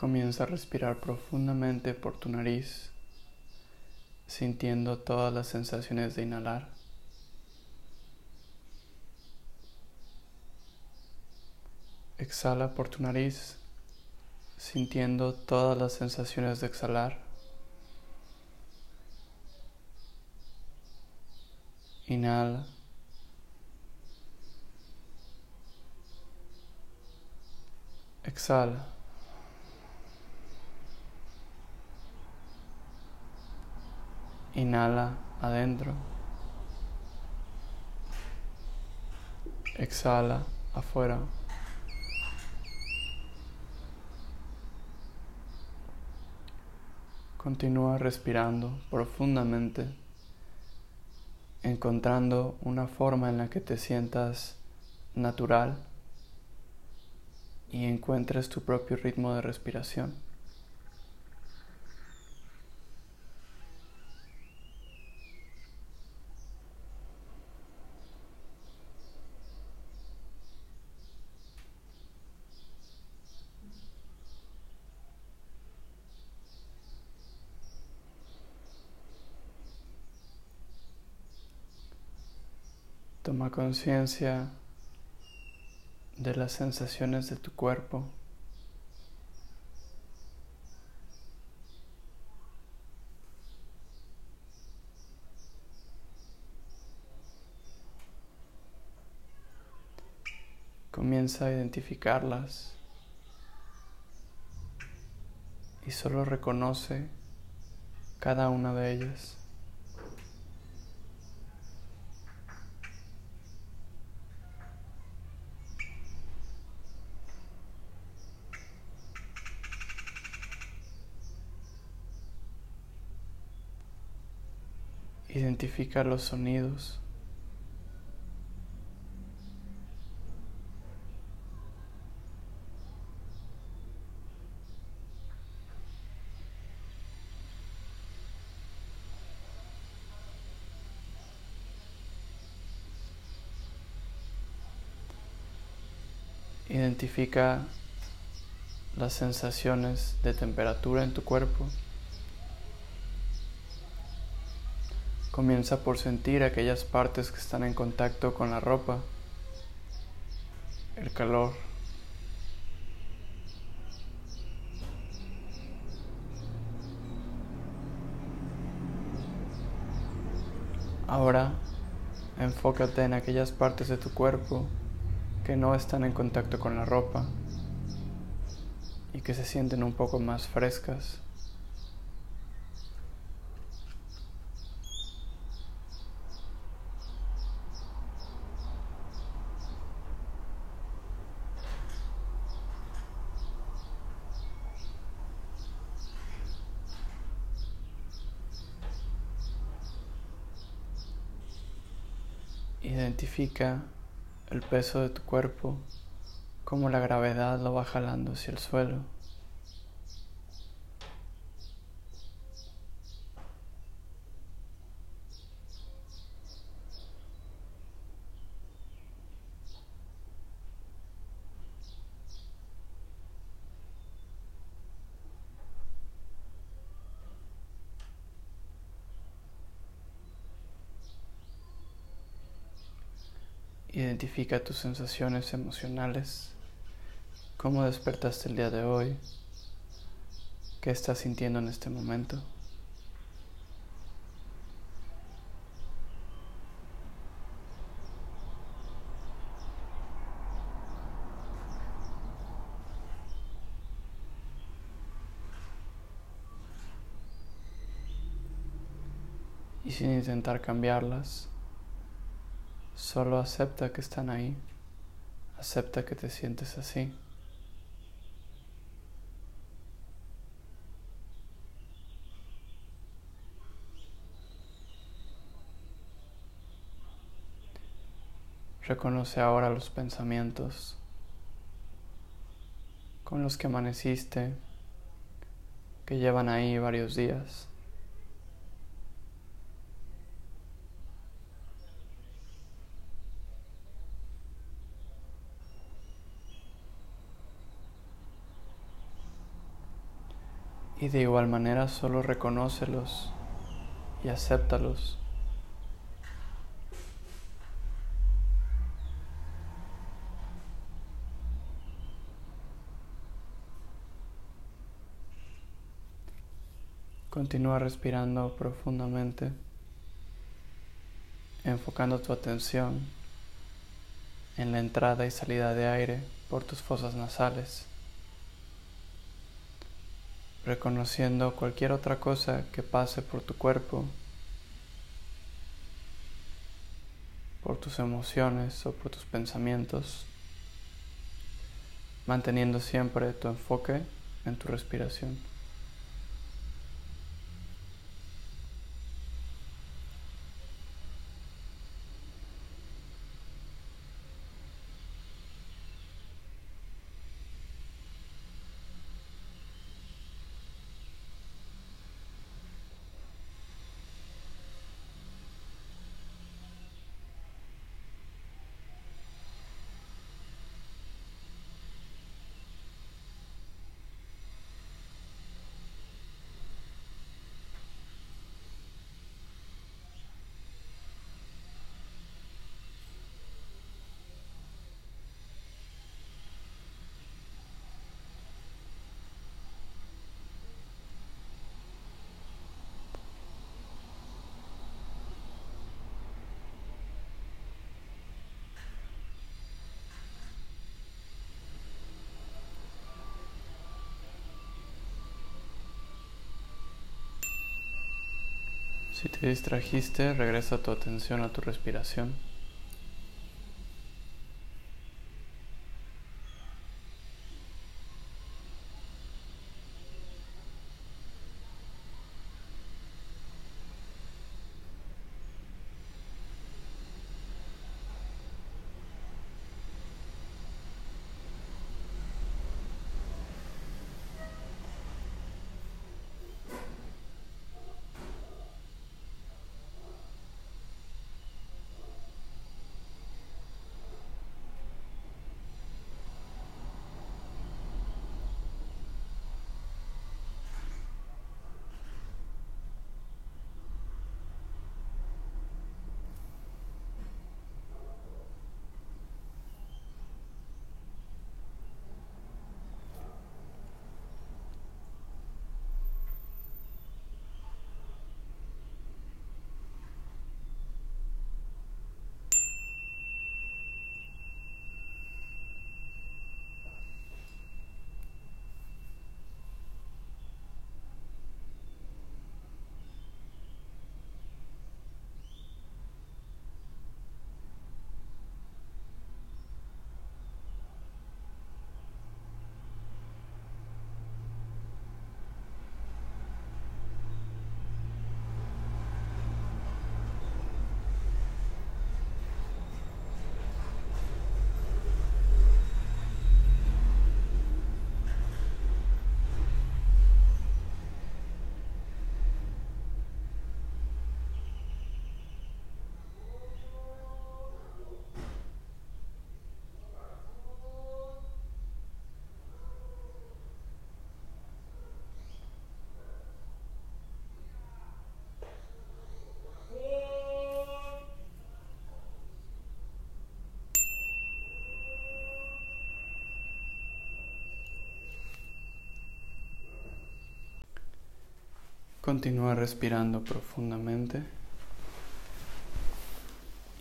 Comienza a respirar profundamente por tu nariz, sintiendo todas las sensaciones de inhalar. Exhala por tu nariz, sintiendo todas las sensaciones de exhalar. Inhala. Exhala. Inhala adentro. Exhala afuera. Continúa respirando profundamente, encontrando una forma en la que te sientas natural y encuentres tu propio ritmo de respiración. Toma conciencia de las sensaciones de tu cuerpo. Comienza a identificarlas y solo reconoce cada una de ellas. Identifica los sonidos. Identifica las sensaciones de temperatura en tu cuerpo. Comienza por sentir aquellas partes que están en contacto con la ropa, el calor. Ahora enfócate en aquellas partes de tu cuerpo que no están en contacto con la ropa y que se sienten un poco más frescas. El peso de tu cuerpo, como la gravedad lo va jalando hacia el suelo. Identifica tus sensaciones emocionales, cómo despertaste el día de hoy, qué estás sintiendo en este momento. Y sin intentar cambiarlas, Solo acepta que están ahí. Acepta que te sientes así. Reconoce ahora los pensamientos con los que amaneciste, que llevan ahí varios días. Y de igual manera solo reconócelos y acéptalos. Continúa respirando profundamente, enfocando tu atención en la entrada y salida de aire por tus fosas nasales, reconociendo cualquier otra cosa que pase por tu cuerpo, por tus emociones o por tus pensamientos, manteniendo siempre tu enfoque en tu respiración. Si te distrajiste, regresa tu atención a tu respiración. Continúa respirando profundamente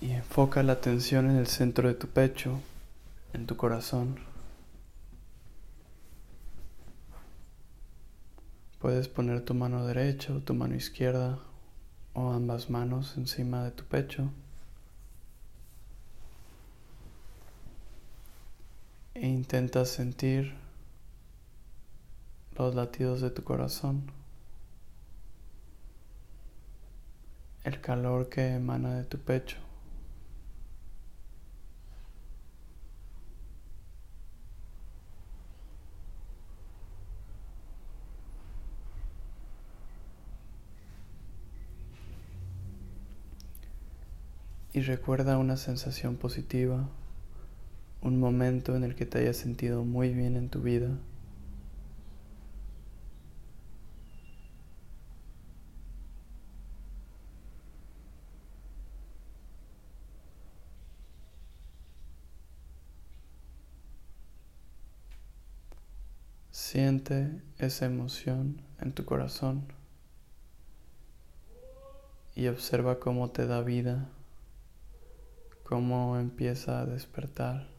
y enfoca la atención en el centro de tu pecho, en tu corazón. Puedes poner tu mano derecha o tu mano izquierda o ambas manos encima de tu pecho e intenta sentir los latidos de tu corazón. El calor que emana de tu pecho. Y recuerda una sensación positiva, un momento en el que te hayas sentido muy bien en tu vida. Esa emoción en tu corazón y observa cómo te da vida, cómo empieza a despertar.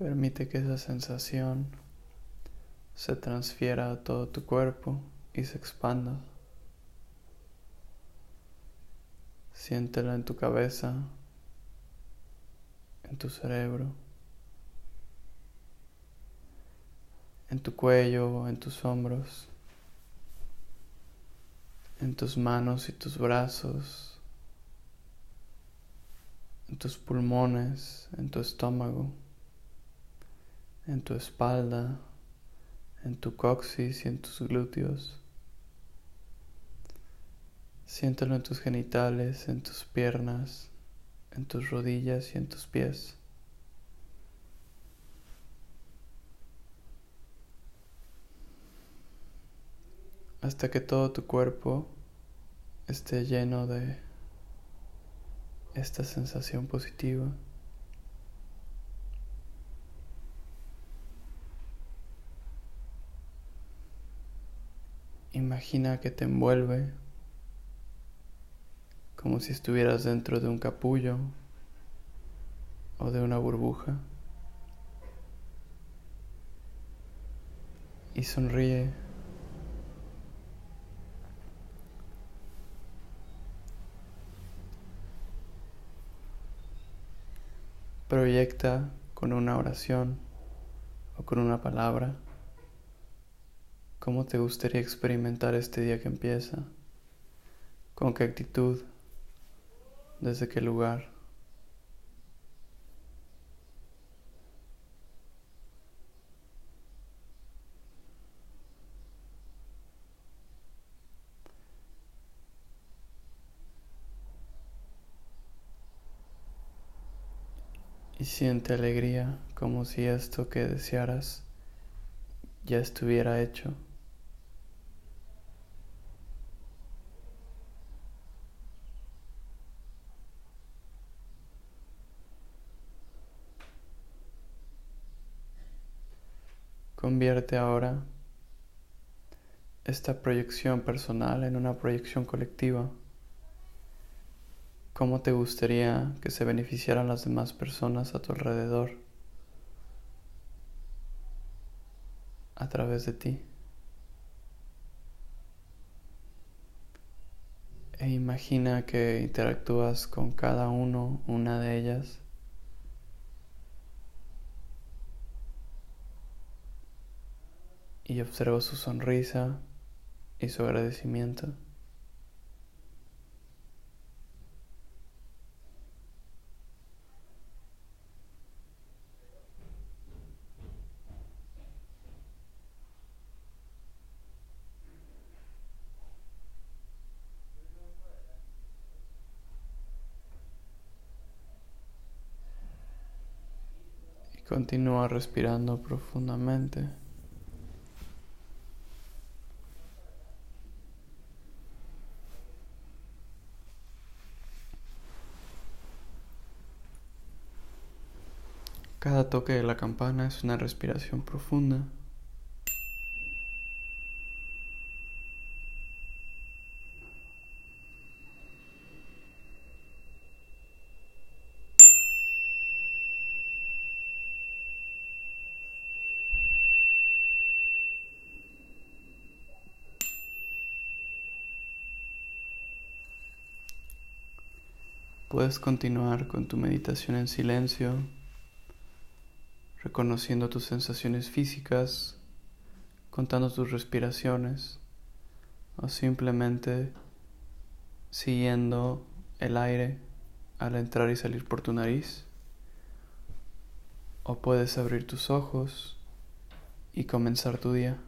Permite que esa sensación se transfiera a todo tu cuerpo y se expanda. Siéntela en tu cabeza, en tu cerebro, en tu cuello, en tus hombros, en tus manos y tus brazos, en tus pulmones, en tu estómago en tu espalda, en tu coxis y en tus glúteos. Siéntelo en tus genitales, en tus piernas, en tus rodillas y en tus pies. Hasta que todo tu cuerpo esté lleno de esta sensación positiva. Imagina que te envuelve como si estuvieras dentro de un capullo o de una burbuja. Y sonríe. Proyecta con una oración o con una palabra ¿Cómo te gustaría experimentar este día que empieza? ¿Con qué actitud? ¿Desde qué lugar? Y siente alegría como si esto que desearas ya estuviera hecho. Convierte ahora esta proyección personal en una proyección colectiva. ¿Cómo te gustaría que se beneficiaran las demás personas a tu alrededor a través de ti? E imagina que interactúas con cada uno, una de ellas y observo su sonrisa y su agradecimiento. Continúa respirando profundamente. Cada toque de la campana es una respiración profunda. Puedes continuar con tu meditación en silencio reconociendo tus sensaciones físicas, contando tus respiraciones o simplemente siguiendo el aire al entrar y salir por tu nariz. O puedes abrir tus ojos y comenzar tu día.